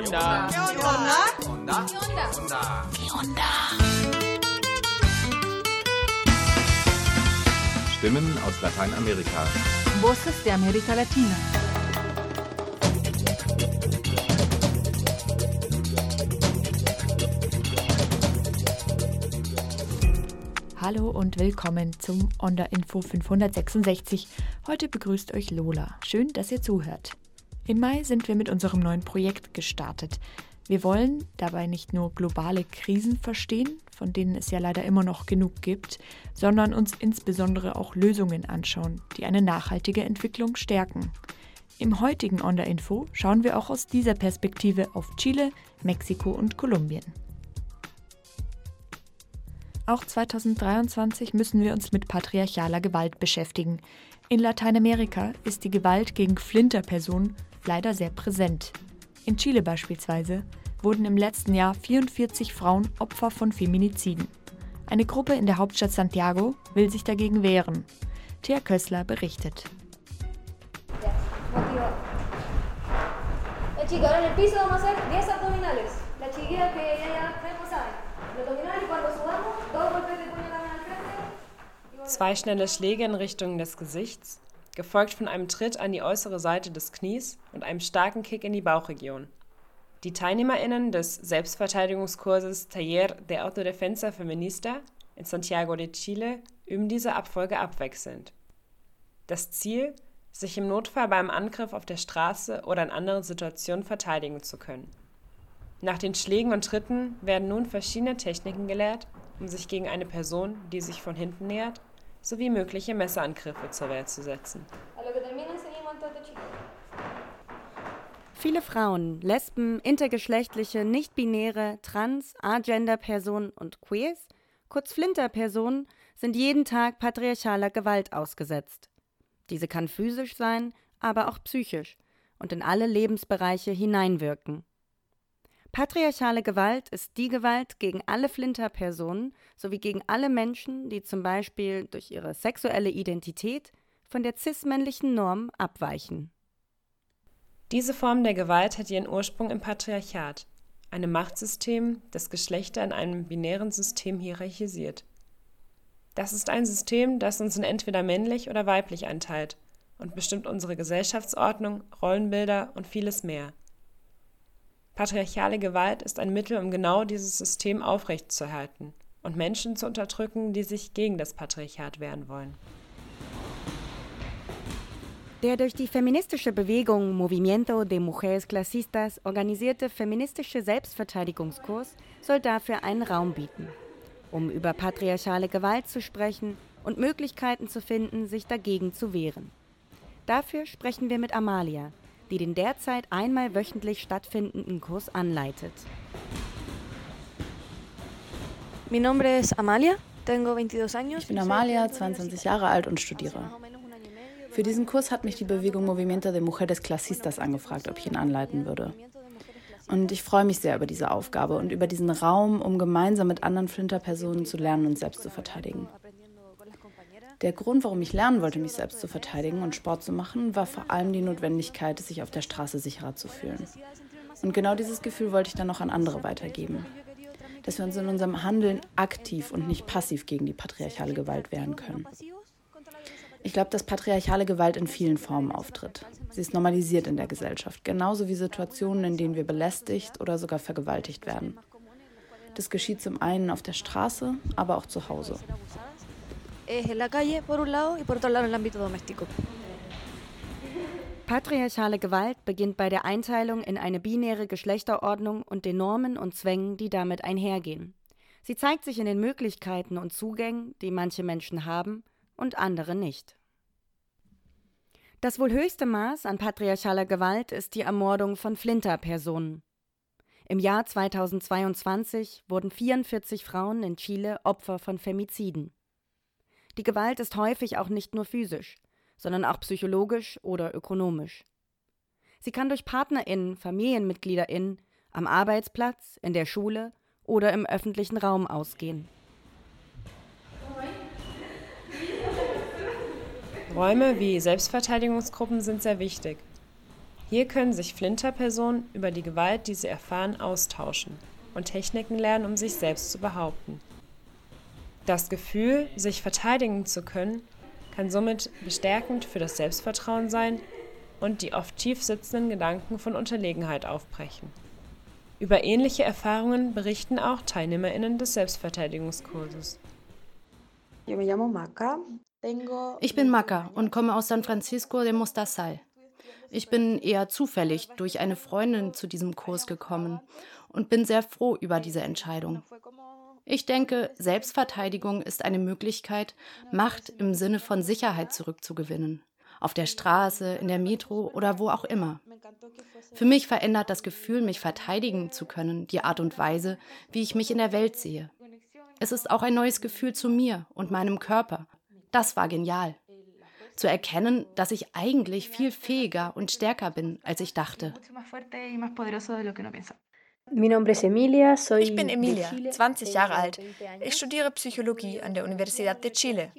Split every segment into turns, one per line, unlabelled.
onda?
¿Qué onda?
onda? onda?
¿Qué onda?
Stimmen aus Lateinamerika.
Voces de América Latina. Hallo und willkommen zum Onda Info 566. Heute begrüßt euch Lola. Schön, dass ihr zuhört. Im Mai sind wir mit unserem neuen Projekt gestartet. Wir wollen dabei nicht nur globale Krisen verstehen, von denen es ja leider immer noch genug gibt, sondern uns insbesondere auch Lösungen anschauen, die eine nachhaltige Entwicklung stärken. Im heutigen Onda Info schauen wir auch aus dieser Perspektive auf Chile, Mexiko und Kolumbien. Auch 2023 müssen wir uns mit patriarchaler Gewalt beschäftigen. In Lateinamerika ist die Gewalt gegen Flinterpersonen leider sehr präsent. In Chile beispielsweise wurden im letzten Jahr 44 Frauen Opfer von Feminiziden. Eine Gruppe in der Hauptstadt Santiago will sich dagegen wehren. Thea Kössler berichtet.
La chica, ahora en el piso vamos a hacer 10 abdominales. La chiquilla que ya, ya, ya saben. Los abdominales y cuando subamos, dos golpes de puño también al frente.
Zwei schnelle Schläge in Richtung des Gesichts, gefolgt von einem Tritt an die äußere Seite des Knies und einem starken Kick in die Bauchregion. Die TeilnehmerInnen des Selbstverteidigungskurses Taller de Autodefensa Feminista in Santiago de Chile üben diese Abfolge abwechselnd. Das Ziel, sich im Notfall beim Angriff auf der Straße oder in anderen Situationen verteidigen zu können. Nach den Schlägen und Tritten werden nun verschiedene Techniken gelehrt, um sich gegen eine Person, die sich von hinten nähert, sowie mögliche Messerangriffe zur Wehr zu setzen.
Viele Frauen, Lesben, intergeschlechtliche, nicht-binäre, trans, agender-Personen und Queers, kurz Flinter-Personen, sind jeden Tag patriarchaler Gewalt ausgesetzt. Diese kann physisch sein, aber auch psychisch und in alle Lebensbereiche hineinwirken. Patriarchale Gewalt ist die Gewalt gegen alle Flinter-Personen sowie gegen alle Menschen, die zum Beispiel durch ihre sexuelle Identität von der cis-männlichen Norm abweichen.
Diese Form der Gewalt hat ihren Ursprung im Patriarchat, einem Machtsystem, das Geschlechter in einem binären System hierarchisiert. Das ist ein System, das uns in entweder männlich oder weiblich einteilt und bestimmt unsere Gesellschaftsordnung, Rollenbilder und vieles mehr. Patriarchale Gewalt ist ein Mittel, um genau dieses System aufrechtzuerhalten und Menschen zu unterdrücken, die sich gegen das Patriarchat wehren wollen.
Der durch die feministische Bewegung Movimiento de Mujeres Clasistas organisierte feministische Selbstverteidigungskurs soll dafür einen Raum bieten, um über patriarchale Gewalt zu sprechen und Möglichkeiten zu finden, sich dagegen zu wehren. Dafür sprechen wir mit Amalia, die den derzeit einmal wöchentlich stattfindenden Kurs anleitet.
Mi nombre es Amalia, tengo 22 años.
Ich bin Amalia, 22 Jahre alt und studiere. Für diesen Kurs hat mich die Bewegung Movimiento de Mujeres Clasistas angefragt, ob ich ihn anleiten würde. Und ich freue mich sehr über diese Aufgabe und über diesen Raum, um gemeinsam mit anderen Flinter-Personen zu lernen und selbst zu verteidigen. Der Grund, warum ich lernen wollte, mich selbst zu verteidigen und Sport zu machen, war vor allem die Notwendigkeit, sich auf der Straße sicherer zu fühlen. Und genau dieses Gefühl wollte ich dann noch an andere weitergeben. Dass wir uns in unserem Handeln aktiv und nicht passiv gegen die patriarchale Gewalt wehren können. Ich glaube, dass patriarchale Gewalt in vielen Formen auftritt. Sie ist normalisiert in der Gesellschaft, genauso wie Situationen, in denen wir belästigt oder sogar vergewaltigt werden. Das geschieht zum einen auf der Straße, aber auch zu Hause.
Es en la calle, por un lado, y por otro lado en el ámbito doméstico.
Patriarchale Gewalt beginnt bei der Einteilung in eine binäre Geschlechterordnung und den Normen und Zwängen, die damit einhergehen. Sie zeigt sich in den Möglichkeiten und Zugängen, die manche Menschen haben und andere nicht. Das wohl höchste Maß an patriarchaler Gewalt ist die Ermordung von Flinter-Personen. Im Jahr 2022 wurden 44 Frauen in Chile Opfer von Femiziden. Die Gewalt ist häufig auch nicht nur physisch, sondern auch psychologisch oder ökonomisch. Sie kann durch PartnerInnen, FamilienmitgliederInnen, am Arbeitsplatz, in der Schule oder im öffentlichen Raum ausgehen.
Räume wie Selbstverteidigungsgruppen sind sehr wichtig. Hier können sich Flinterpersonen über die Gewalt, die sie erfahren, austauschen und Techniken lernen, um sich selbst zu behaupten. Das Gefühl, sich verteidigen zu können, kann somit bestärkend für das Selbstvertrauen sein und die oft tief sitzenden Gedanken von Unterlegenheit aufbrechen. Über ähnliche Erfahrungen berichten auch TeilnehmerInnen des Selbstverteidigungskurses.
Ich bin Maca und komme aus San Francisco de Mostasal. Ich bin eher zufällig durch eine Freundin zu diesem Kurs gekommen und bin sehr froh über diese Entscheidung. Ich denke, Selbstverteidigung ist eine Möglichkeit, Macht im Sinne von Sicherheit zurückzugewinnen. Auf der Straße, in der Metro oder wo auch immer. Für mich verändert das Gefühl, mich verteidigen zu können, die Art und Weise, wie ich mich in der Welt sehe. Es ist auch ein neues Gefühl zu mir und meinem Körper. Das war genial. Zu erkennen, dass ich eigentlich viel fähiger und stärker bin, als ich dachte.
Ich bin Emilia, 20 Jahre alt. Ich studiere Psychologie an der Universidad de Chile.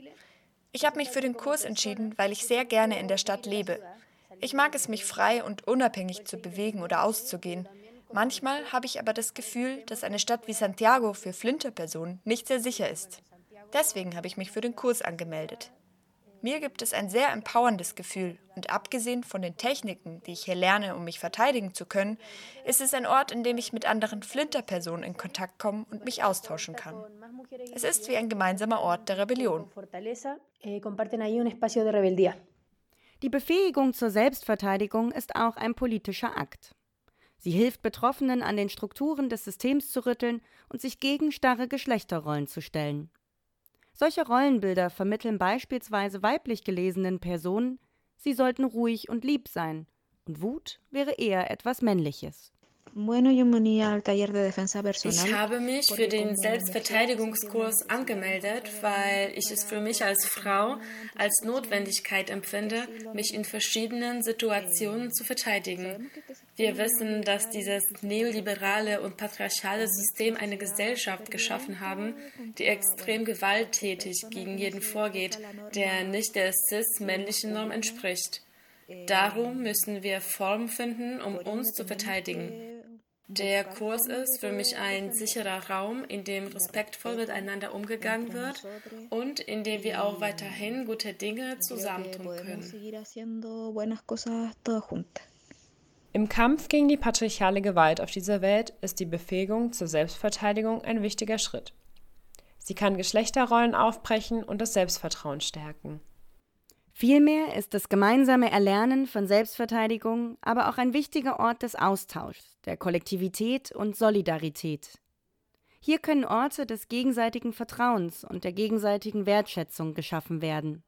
Ich habe mich für den Kurs entschieden, weil ich sehr gerne in der Stadt lebe. Ich mag es, mich frei und unabhängig zu bewegen oder auszugehen. Manchmal habe ich aber das Gefühl, dass eine Stadt wie Santiago für Flinterpersonen nicht sehr sicher ist. Deswegen habe ich mich für den Kurs angemeldet. Mir gibt es ein sehr empowerndes Gefühl und abgesehen von den Techniken, die ich hier lerne, um mich verteidigen zu können, ist es ein Ort, in dem ich mit anderen Flinterpersonen in Kontakt kommen und mich austauschen kann. Es ist wie ein gemeinsamer Ort der Rebellion.
Die Befähigung zur Selbstverteidigung ist auch ein politischer Akt. Sie hilft Betroffenen, an den Strukturen des Systems zu rütteln und sich gegen starre Geschlechterrollen zu stellen. Solche Rollenbilder vermitteln beispielsweise weiblich gelesenen Personen, sie sollten ruhig und lieb sein, und Wut wäre eher etwas Männliches.
Ich habe mich für den Selbstverteidigungskurs angemeldet, weil ich es für mich als Frau als Notwendigkeit empfinde, mich in verschiedenen Situationen zu verteidigen. Wir wissen, dass dieses neoliberale und patriarchale System eine Gesellschaft geschaffen haben, die extrem gewalttätig gegen jeden vorgeht, der nicht der cis-männlichen Norm entspricht. Darum müssen wir Formen finden, um uns zu verteidigen. Der Kurs ist für mich ein sicherer Raum, in dem respektvoll miteinander umgegangen wird und in dem wir auch weiterhin gute Dinge zusammentun können.
Im Kampf gegen die patriarchale Gewalt auf dieser Welt ist die Befähigung zur Selbstverteidigung ein wichtiger Schritt. Sie kann Geschlechterrollen aufbrechen und das Selbstvertrauen stärken.
Vielmehr ist das gemeinsame Erlernen von Selbstverteidigung aber auch ein wichtiger Ort des Austauschs, der Kollektivität und Solidarität. Hier können Orte des gegenseitigen Vertrauens und der gegenseitigen Wertschätzung geschaffen werden.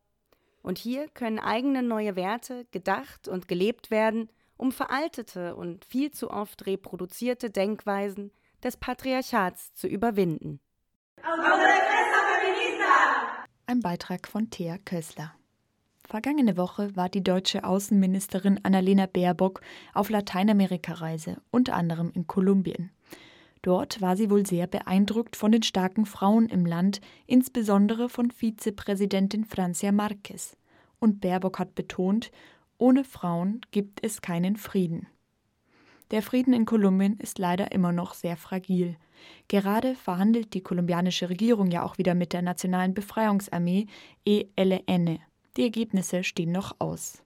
Und hier können eigene neue Werte gedacht und gelebt werden, um veraltete und viel zu oft reproduzierte Denkweisen des Patriarchats zu überwinden.
Ein Beitrag von Thea Kössler. Vergangene Woche war die deutsche Außenministerin Annalena Baerbock auf Lateinamerika-Reise, unter anderem in Kolumbien. Dort war sie wohl sehr beeindruckt von den starken Frauen im Land, insbesondere von Vizepräsidentin Francia Marquez. Und Baerbock hat betont, ohne Frauen gibt es keinen Frieden. Der Frieden in Kolumbien ist leider immer noch sehr fragil. Gerade verhandelt die kolumbianische Regierung ja auch wieder mit der Nationalen Befreiungsarmee ELN. Die Ergebnisse stehen noch aus.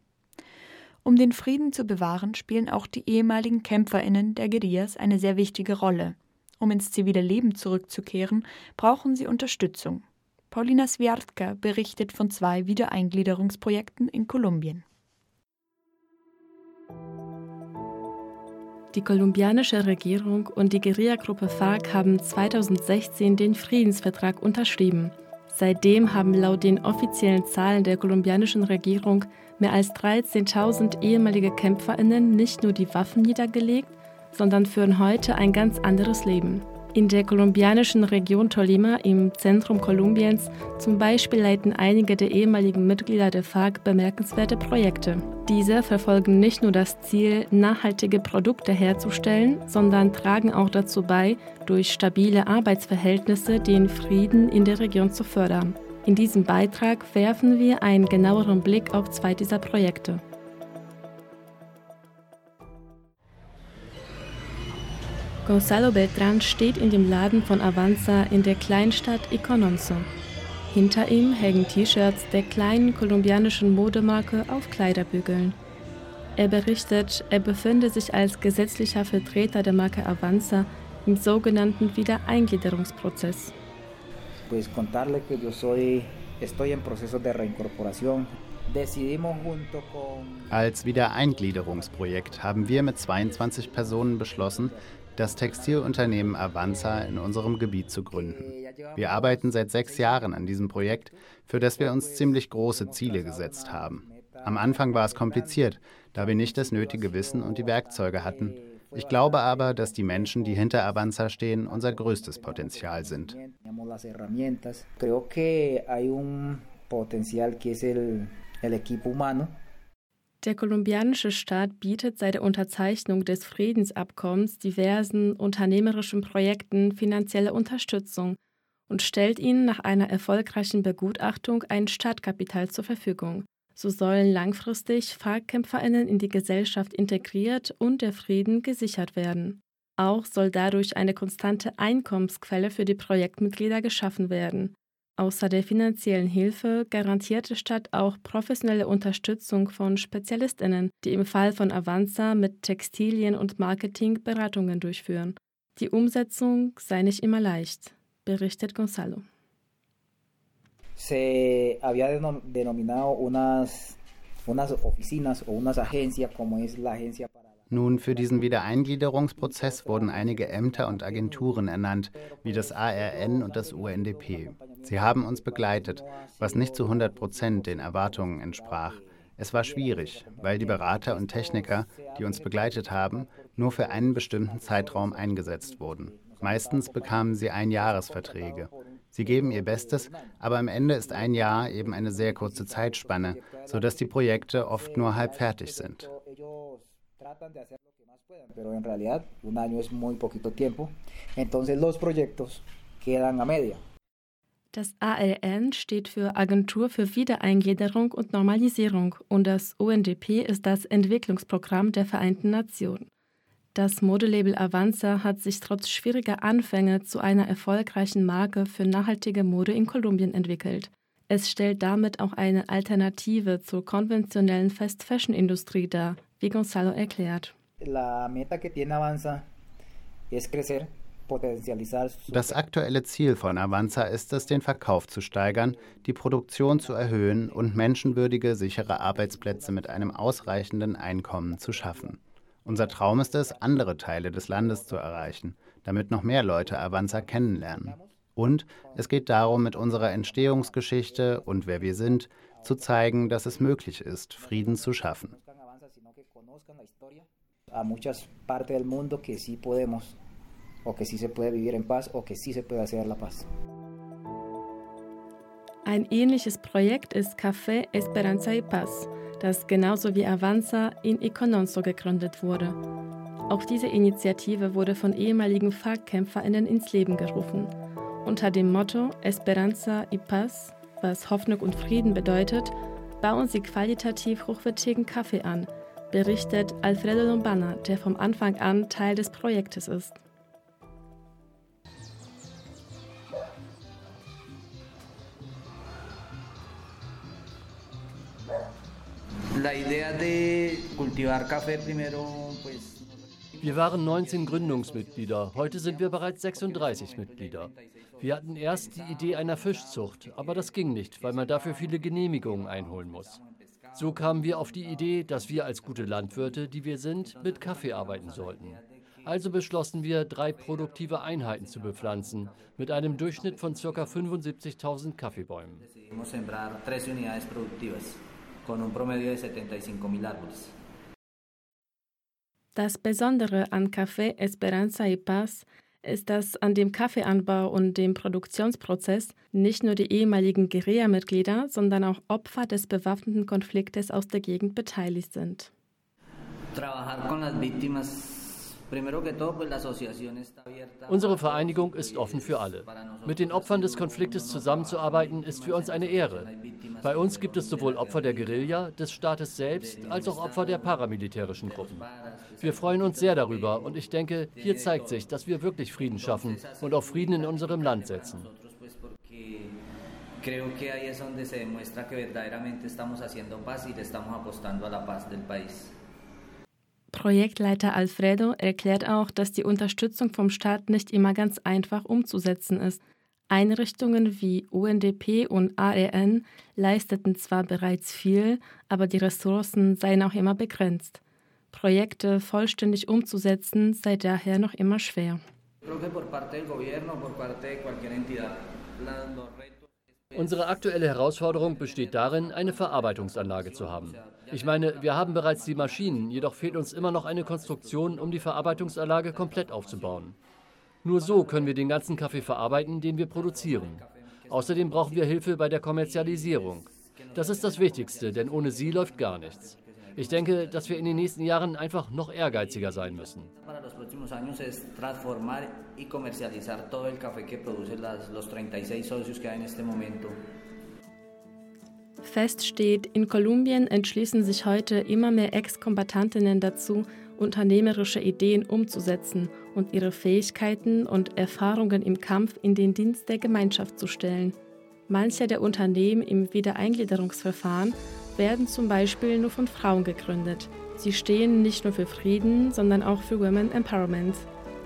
Um den Frieden zu bewahren, spielen auch die ehemaligen Kämpferinnen der Guerillas eine sehr wichtige Rolle. Um ins zivile Leben zurückzukehren, brauchen sie Unterstützung. Paulina Swiatka berichtet von zwei Wiedereingliederungsprojekten in Kolumbien.
Die kolumbianische Regierung und die Guerillagruppe FARC haben 2016 den Friedensvertrag unterschrieben. Seitdem haben laut den offiziellen Zahlen der kolumbianischen Regierung mehr als 13.000 ehemalige Kämpferinnen nicht nur die Waffen niedergelegt, sondern führen heute ein ganz anderes Leben. In der kolumbianischen Region Tolima im Zentrum Kolumbiens zum Beispiel leiten einige der ehemaligen Mitglieder der FARC bemerkenswerte Projekte. Diese verfolgen nicht nur das Ziel, nachhaltige Produkte herzustellen, sondern tragen auch dazu bei, durch stabile Arbeitsverhältnisse den Frieden in der Region zu fördern. In diesem Beitrag werfen wir einen genaueren Blick auf zwei dieser Projekte. Gonzalo Beltran steht in dem Laden von Avanza in der Kleinstadt Icononso. Hinter ihm hängen T-Shirts der kleinen kolumbianischen Modemarke auf Kleiderbügeln. Er berichtet, er befinde sich als gesetzlicher Vertreter der Marke Avanza im sogenannten Wiedereingliederungsprozess. Pues contarle que yo soy, estoy en proceso de reincorporación
als Wiedereingliederungsprojekt haben wir mit 22 Personen beschlossen, das Textilunternehmen Avanza in unserem Gebiet zu gründen. Wir arbeiten seit sechs Jahren an diesem Projekt, für das wir uns ziemlich große Ziele gesetzt haben. Am Anfang war es kompliziert, da wir nicht das nötige Wissen und die Werkzeuge hatten. Ich glaube aber, dass die Menschen, die hinter Avanza stehen, unser größtes Potenzial sind.
Der kolumbianische Staat bietet seit der Unterzeichnung des Friedensabkommens diversen unternehmerischen Projekten finanzielle Unterstützung und stellt ihnen nach einer erfolgreichen Begutachtung ein Startkapital zur Verfügung. So sollen langfristig FARC-KämpferInnen in die Gesellschaft integriert und der Frieden gesichert werden. Auch soll dadurch eine konstante Einkommensquelle für die Projektmitglieder geschaffen werden. Außer der finanziellen Hilfe garantiert die Stadt auch professionelle Unterstützung von SpezialistInnen, die im Fall von Avanza mit Textilien und Marketing Beratungen durchführen. Die Umsetzung sei nicht immer leicht, berichtet Gonzalo
se había denominado unas, unas oficinas o unas agencias, como es la agencia para nun, für diesen Wiedereingliederungsprozess wurden einige Ämter und Agenturen ernannt, wie das ARN und das UNDP. Sie haben uns begleitet, was nicht zu 100 Prozent den Erwartungen entsprach. Es war schwierig, weil die Berater und Techniker, die uns begleitet haben, nur für einen bestimmten Zeitraum eingesetzt wurden. Meistens bekamen sie Einjahresverträge. Sie geben ihr Bestes, aber am Ende ist ein Jahr eben eine sehr kurze Zeitspanne, sodass die Projekte oft nur halb fertig sind.
Das ALN steht für Agentur für Wiedereingliederung und Normalisierung und das UNDP ist das Entwicklungsprogramm der Vereinten Nationen. Das Modelabel Avanza hat sich trotz schwieriger Anfänge zu einer erfolgreichen Marke für nachhaltige Mode in Kolumbien entwickelt. Es stellt damit auch eine Alternative zur konventionellen Fast-Fashion-Industrie dar, wie Gonzalo erklärt.
Das aktuelle Ziel von Avanza ist es, den Verkauf zu steigern, die Produktion zu erhöhen und menschenwürdige, sichere Arbeitsplätze mit einem ausreichenden Einkommen zu schaffen. Unser Traum ist es, andere Teile des Landes zu erreichen, damit noch mehr Leute Avanza kennenlernen. Und es geht darum, mit unserer Entstehungsgeschichte und wer wir sind, zu zeigen, dass es möglich ist, Frieden zu schaffen.
Ein ähnliches Projekt ist Café Esperanza y Paz das genauso wie Avanza in Econonso gegründet wurde. Auch diese Initiative wurde von ehemaligen FARC-KämpferInnen ins Leben gerufen. Unter dem Motto Esperanza y Paz, was Hoffnung und Frieden bedeutet, bauen sie qualitativ hochwertigen Kaffee an, berichtet Alfredo Lombana, der vom Anfang an Teil des Projektes ist.
Wir waren 19 Gründungsmitglieder, heute sind wir bereits 36 Mitglieder. Wir hatten erst die Idee einer Fischzucht, aber das ging nicht, weil man dafür viele Genehmigungen einholen muss. So kamen wir auf die Idee, dass wir als gute Landwirte, die wir sind, mit Kaffee arbeiten sollten. Also beschlossen wir, drei produktive Einheiten zu bepflanzen, mit einem Durchschnitt von ca. 75.000 Kaffeebäumen
con un promedio de 75.000 árboles. Das Besondere an Café Esperanza y Paz ist, dass an dem Kaffeeanbau und dem Produktionsprozess nicht nur die ehemaligen Guerilla-Mitglieder, sondern auch Opfer des bewaffneten Konfliktes aus der Gegend beteiligt sind.
Unsere Vereinigung ist offen für alle. Mit den Opfern des Konfliktes zusammenzuarbeiten, ist für uns eine Ehre. Bei uns gibt es sowohl Opfer der Guerilla, des Staates selbst, als auch Opfer der paramilitärischen Gruppen. Wir freuen uns sehr darüber und ich denke, hier zeigt sich, dass wir wirklich Frieden schaffen und auf Frieden in unserem Land setzen. Creo que ahí es donde se demuestra que verdaderamente estamos haciendo paz y le estamos apostando a la paz del país.
Projektleiter Alfredo erklärt auch, dass die Unterstützung vom Staat nicht immer ganz einfach umzusetzen ist. Einrichtungen wie UNDP und ARN leisteten zwar bereits viel, aber die Ressourcen seien auch immer begrenzt. Projekte vollständig umzusetzen sei daher noch immer schwer.
Unsere aktuelle Herausforderung besteht darin, eine Verarbeitungsanlage zu haben. Ich meine, wir haben bereits die Maschinen, jedoch fehlt uns immer noch eine Konstruktion, um die Verarbeitungsanlage komplett aufzubauen. Nur so können wir den ganzen Kaffee verarbeiten, den wir produzieren. Außerdem brauchen wir Hilfe bei der Kommerzialisierung. Das ist das Wichtigste, denn ohne sie läuft gar nichts. Ich denke, dass wir in den nächsten Jahren einfach noch ehrgeiziger sein müssen.
Fest steht, in Kolumbien entschließen sich heute immer mehr Ex-Kombattantinnen dazu, unternehmerische Ideen umzusetzen und ihre Fähigkeiten und Erfahrungen im Kampf in den Dienst der Gemeinschaft zu stellen. Manche der Unternehmen im Wiedereingliederungsverfahren werden zum Beispiel nur von Frauen gegründet. Sie stehen nicht nur für Frieden, sondern auch für Women Empowerment.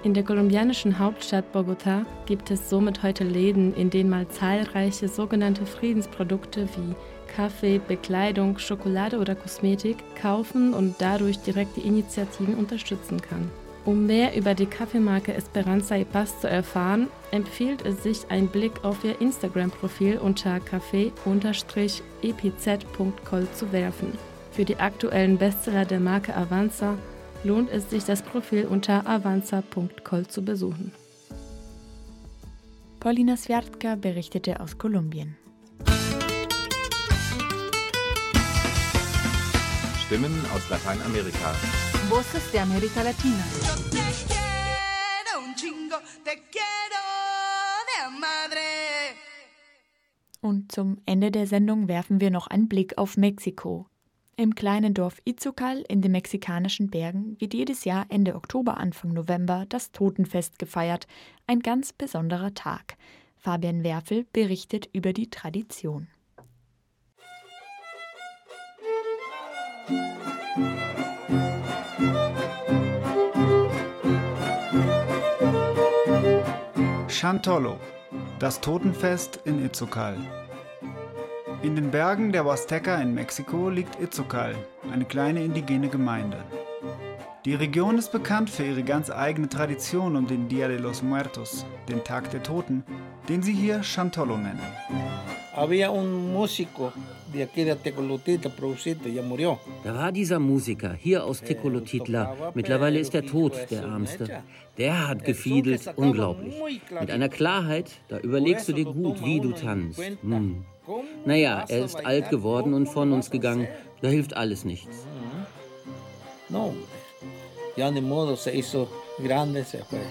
In der kolumbianischen Hauptstadt Bogotá gibt es somit heute Läden, in denen man zahlreiche sogenannte Friedensprodukte wie Kaffee, Bekleidung, Schokolade oder Kosmetik kaufen und dadurch direkt die Initiativen unterstützen kann. Um mehr über die Kaffeemarke Esperanza y Paz zu erfahren, empfiehlt es sich, einen Blick auf ihr Instagram-Profil unter café-epz.col zu werfen. Für die aktuellen Bestseller der Marke Avanza lohnt es sich, das Profil unter avanza.col zu besuchen.
Paulina Sviatka berichtete aus Kolumbien.
Stimmen aus Lateinamerika.
Voces de América Latina.
Und zum Ende der Sendung werfen wir noch einen Blick auf Mexiko. Im kleinen Dorf Izucal in den mexikanischen Bergen wird jedes Jahr Ende Oktober, Anfang November das Totenfest gefeiert. Ein ganz besonderer Tag. Fabian Werfel berichtet über die Tradition.
Chantolo, das Totenfest in Itzucal. In den Bergen der Huasteca in Mexiko liegt Itzucal, eine kleine indigene Gemeinde. Die Region ist bekannt für ihre ganz eigene Tradition um den Dia de los Muertos, den Tag der Toten, den sie hier Chantolo nennen.
Había un músico de aquí de Tecolutitla, Producito, ya murió.
Da war dieser Musiker hier aus Tecolutitla. Mittlerweile ist er tot, der Ärmste. Der hat gefiedelt, unglaublich. Mit einer Klarheit, da überlegst du dir gut, wie du tanzt. Hm. Naja, er ist alt geworden und von uns gegangen. Da hilft alles nichts.
No, ya de modo se hizo grande, se fue.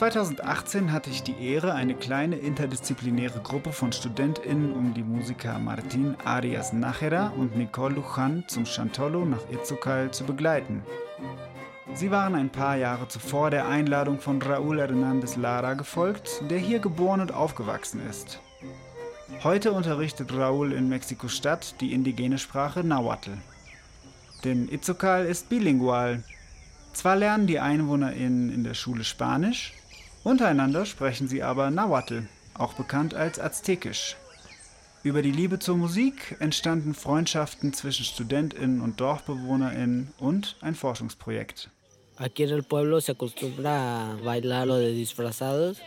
2018 hatte ich die Ehre, eine kleine interdisziplinäre Gruppe von StudentInnen um die Musiker Martin Arias Nachera und Nicole Lujan zum Chantolo nach Itzucal zu begleiten. Sie waren ein paar Jahre zuvor der Einladung von Raúl Hernández Lara gefolgt, der hier geboren und aufgewachsen ist. Heute unterrichtet Raúl in Mexiko-Stadt die indigene Sprache Nahuatl. Denn Itzucal ist bilingual. Zwar lernen die EinwohnerInnen in der Schule Spanisch, Untereinander sprechen sie aber Nahuatl, auch bekannt als Aztekisch. Über die Liebe zur Musik entstanden Freundschaften zwischen StudentInnen und DorfbewohnerInnen und ein Forschungsprojekt.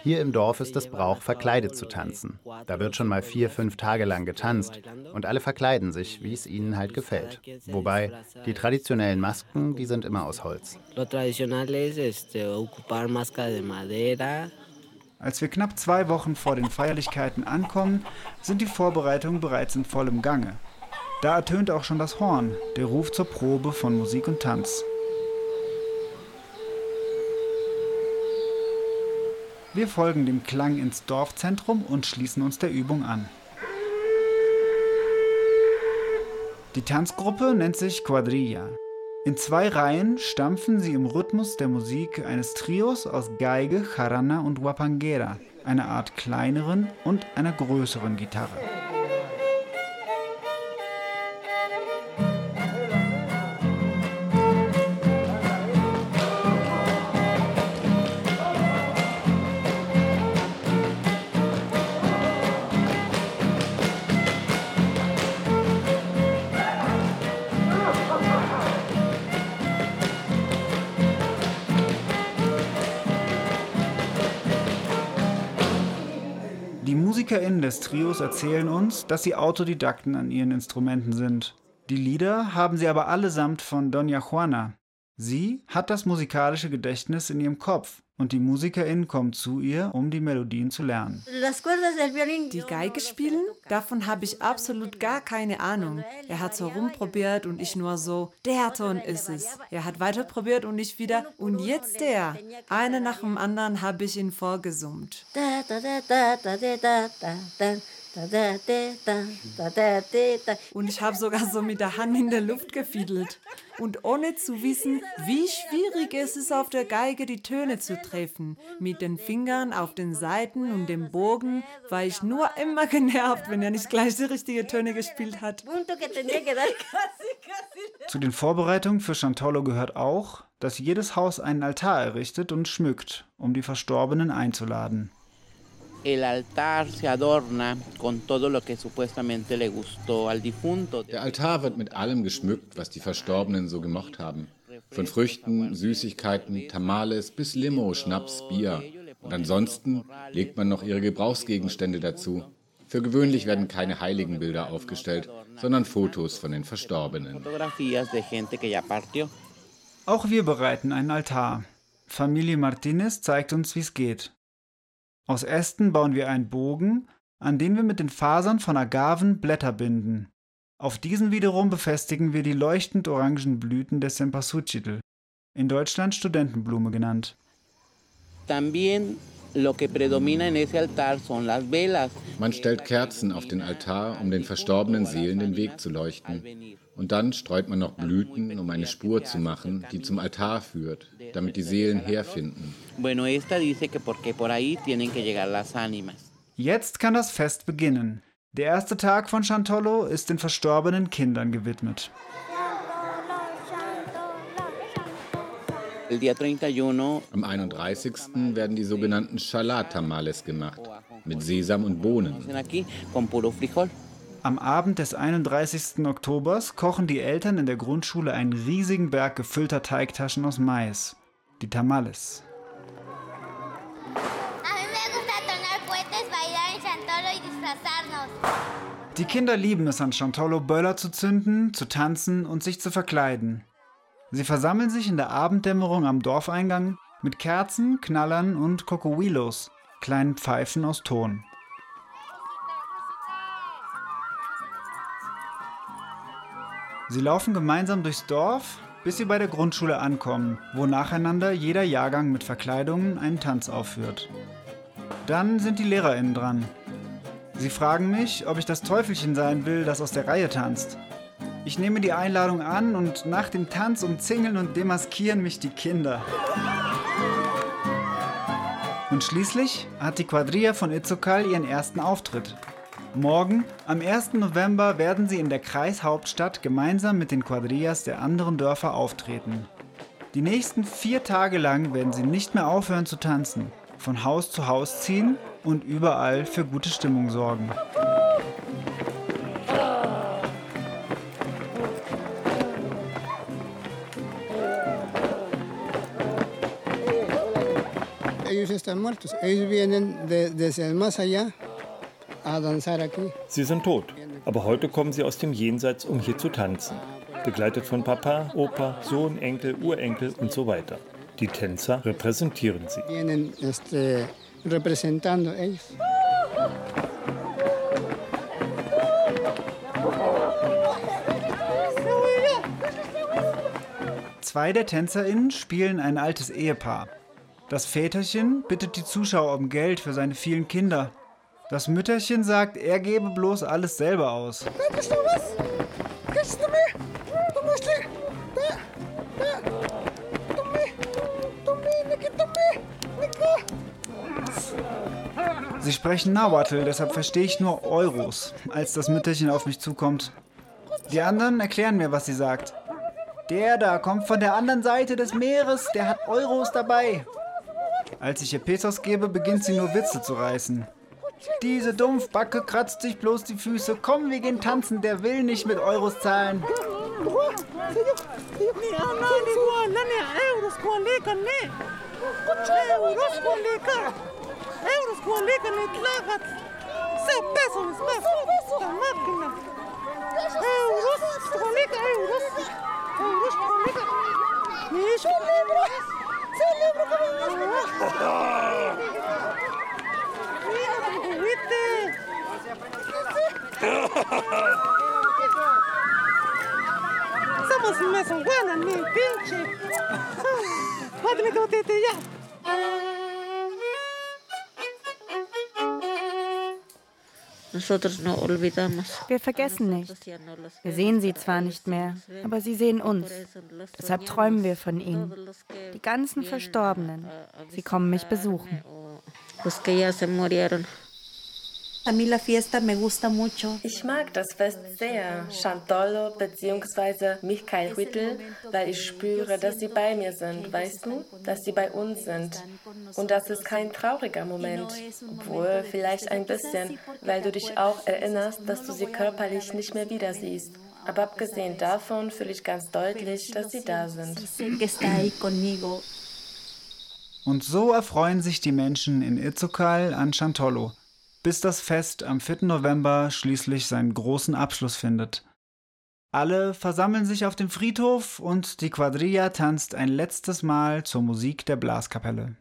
Hier im Dorf ist es Brauch, verkleidet zu tanzen. Da wird schon mal vier, fünf Tage lang getanzt und alle verkleiden sich, wie es ihnen halt gefällt. Wobei die traditionellen Masken, die sind immer aus Holz.
Als wir knapp zwei Wochen vor den Feierlichkeiten ankommen, sind die Vorbereitungen bereits in vollem Gange. Da ertönt auch schon das Horn, der Ruf zur Probe von Musik und Tanz. Wir folgen dem Klang ins Dorfzentrum und schließen uns der Übung an. Die Tanzgruppe nennt sich Quadrilla. In zwei Reihen stampfen sie im Rhythmus der Musik eines Trios aus Geige, Jarana und Wapangera, einer Art kleineren und einer größeren Gitarre. MusikerInnen des Trios erzählen uns, dass sie Autodidakten an ihren Instrumenten sind. Die Lieder haben sie aber allesamt von Doña Juana. Sie hat das musikalische Gedächtnis in ihrem Kopf und die MusikerInnen kommen zu ihr, um die Melodien zu lernen.
Die Geige spielen? Davon habe ich absolut gar keine Ahnung. Er hat so rumprobiert und ich nur so, der Ton ist es. Er hat weiter probiert und ich wieder, und jetzt der. Einer nach dem anderen habe ich ihn vorgesummt. Und ich habe sogar so mit der Hand in der Luft gefiedelt. Und ohne zu wissen, wie schwierig es ist, auf der Geige die Töne zu treffen. Mit den Fingern auf den Seiten und dem Bogen war ich nur immer genervt, wenn er nicht gleich die richtigen Töne gespielt hat.
Zu den Vorbereitungen für Chantolo gehört auch, dass jedes Haus einen Altar errichtet und schmückt, um die Verstorbenen einzuladen
el altar se adorna con todo lo que supuestamente le gustó al difunto.
Der Altar wird mit allem geschmückt, was die Verstorbenen so gemocht haben. Von Früchten, Süßigkeiten, Tamales bis Limo, Schnaps, Bier. Und ansonsten legt man noch ihre Gebrauchsgegenstände dazu. Für gewöhnlich werden keine Heiligenbilder aufgestellt, sondern Fotos von den Verstorbenen.
Auch wir bereiten einen Altar. Familie Martinez zeigt uns, wie es geht. Aus Ästen bauen wir einen Bogen, an den wir mit den Fasern von Agaven Blätter binden. Auf diesen wiederum befestigen wir die leuchtend orangen Blüten des Cempasúchitl, in Deutschland Studentenblume genannt.
También lo que predomina en ese altar son las velas.
Man stellt Kerzen auf den Altar, um den verstorbenen Seelen den Weg zu leuchten. Und dann streut man noch Blüten, um eine Spur zu machen, die zum Altar führt, damit die Seelen herfinden.
Jetzt kann das Fest beginnen. Der erste Tag von Chantolo ist den verstorbenen Kindern gewidmet.
Am 31. werden die sogenannten Chalat-Tamales gemacht, mit Sesam und Bohnen.
Am Abend des 31. Oktobers kochen die Eltern in der Grundschule einen riesigen Berg gefüllter Teigtaschen aus Mais, die Tamales. Die Kinder lieben es an Chantolo Böller zu zünden, zu tanzen und sich zu verkleiden. Sie versammeln sich in der Abenddämmerung am Dorfeingang mit Kerzen, Knallern und Cocowilos, kleinen Pfeifen aus Ton. Sie laufen gemeinsam durchs Dorf, bis sie bei der Grundschule ankommen, wo nacheinander jeder Jahrgang mit Verkleidungen einen Tanz aufführt. Dann sind die LehrerInnen dran. Sie fragen mich, ob ich das Teufelchen sein will, das aus der Reihe tanzt. Ich nehme die Einladung an und nach dem Tanz umzingeln und demaskieren mich die Kinder. Und schließlich hat die Quadrilla von Itzokal ihren ersten Auftritt. Morgen, am 1. November, werden sie in der Kreishauptstadt gemeinsam mit den Quadrillas der anderen Dörfer auftreten. Die nächsten vier Tage lang werden sie nicht mehr aufhören zu tanzen, von Haus zu Haus ziehen und überall für gute Stimmung sorgen.
Ellos están muertos. Ellos vienen de, desde el más allá
Sie sind tot, aber heute kommen sie aus dem Jenseits, um hier zu tanzen. Begleitet von Papa, Opa, Sohn, Enkel, Urenkel und so weiter. Die Tänzer repräsentieren sie.
Zwei der TänzerInnen spielen ein altes Ehepaar. Das Väterchen bittet die Zuschauer um Geld für seine vielen Kinder, das Mütterchen sagt, er gebe bloß alles selber aus. Sie sprechen Nahuatl, deshalb verstehe ich nur Euros, als das Mütterchen auf mich zukommt. Die anderen erklären mir, was sie sagt. Der da kommt von der anderen Seite des Meeres, der hat Euros dabei. Als ich ihr Pesos gebe, beginnt sie nur Witze zu reißen. Diese Dumpfbacke kratzt sich bloß die Füße. Komm, wir gehen tanzen, der will nicht mit Euros zahlen. Somos mesoguanas, mi pinche. Tu tete ya.
Wir vergessen nicht. Wir sehen sie zwar nicht mehr, aber sie sehen uns. Deshalb träumen wir von ihnen. Die ganzen Verstorbenen. Sie kommen mich besuchen.
Ich mag das Fest sehr, Chantolo bzw. Michael Huitl, weil ich spüre, dass sie bei mir sind, weißt du, dass sie bei uns sind. Und das ist kein trauriger Moment, obwohl vielleicht ein bisschen, weil du dich auch erinnerst, dass du sie körperlich nicht mehr wieder siehst. Aber abgesehen davon fühle ich ganz deutlich, dass sie da sind.
Und so erfreuen sich die Menschen in Itzukal an Chantolo bis das Fest am 4. November schließlich seinen großen Abschluss findet. Alle versammeln sich auf dem Friedhof und die Quadrilla tanzt ein letztes Mal zur Musik der Blaskapelle.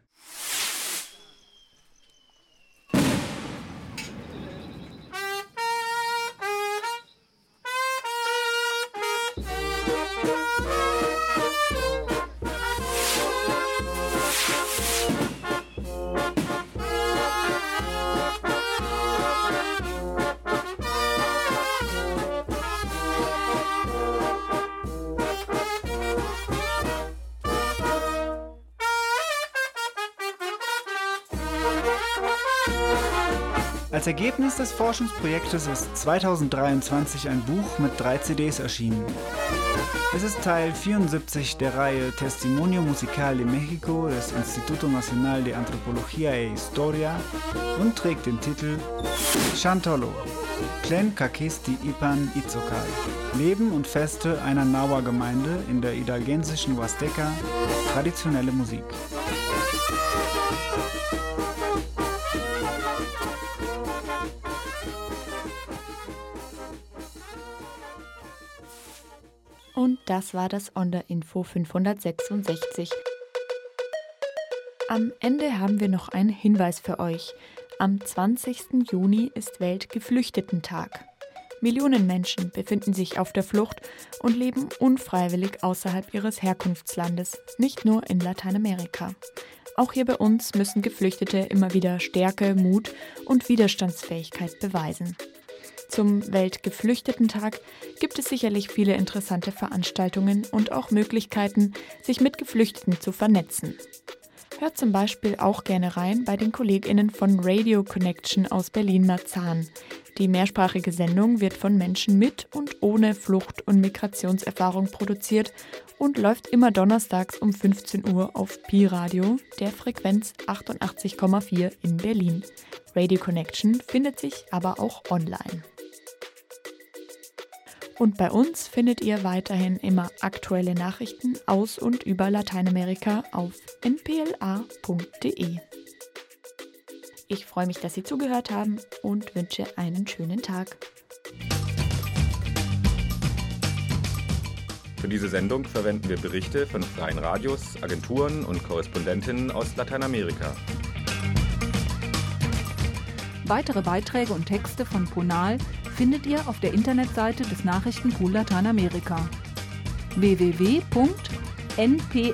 Als Ergebnis des Forschungsprojektes ist 2023 ein Buch mit drei CDs erschienen. Es ist Teil 74 der Reihe Testimonio Musical de México des Instituto Nacional de Antropología e Historia und trägt den Titel Chantolo, Tlen Kakisti Ipan Itzokal, Leben und Feste einer Nawa-Gemeinde in der hidalgensischen Huasteca, traditionelle Musik.
Das war das Onda-Info 566. Am Ende haben wir noch einen Hinweis für euch. Am 20. Juni ist Weltgeflüchtetentag. Millionen Menschen befinden sich auf der Flucht und leben unfreiwillig außerhalb ihres Herkunftslandes, nicht nur in Lateinamerika. Auch hier bei uns müssen Geflüchtete immer wieder Stärke, Mut und Widerstandsfähigkeit beweisen. Zum Weltgeflüchtetentag gibt es sicherlich viele interessante Veranstaltungen und auch Möglichkeiten, sich mit Geflüchteten zu vernetzen. Hört zum Beispiel auch gerne rein bei den KollegInnen von Radio Connection aus Berlin-Marzahn. Die mehrsprachige Sendung wird von Menschen mit und ohne Flucht- und Migrationserfahrung produziert und läuft immer donnerstags um 15 Uhr auf Pi Radio, der Frequenz 88,4 in Berlin. Radio Connection findet sich aber auch online. Und bei uns findet ihr weiterhin immer aktuelle Nachrichten aus und über Lateinamerika auf npla.de. Ich freue mich, dass Sie zugehört haben und wünsche einen schönen Tag.
Für diese Sendung verwenden wir Berichte von freien Radios, Agenturen und Korrespondentinnen aus Lateinamerika.
Weitere Beiträge und Texte von Ponal findet ihr auf der Internetseite des Nachrichtenpool Lateinamerika www.ponal.org. npla.de.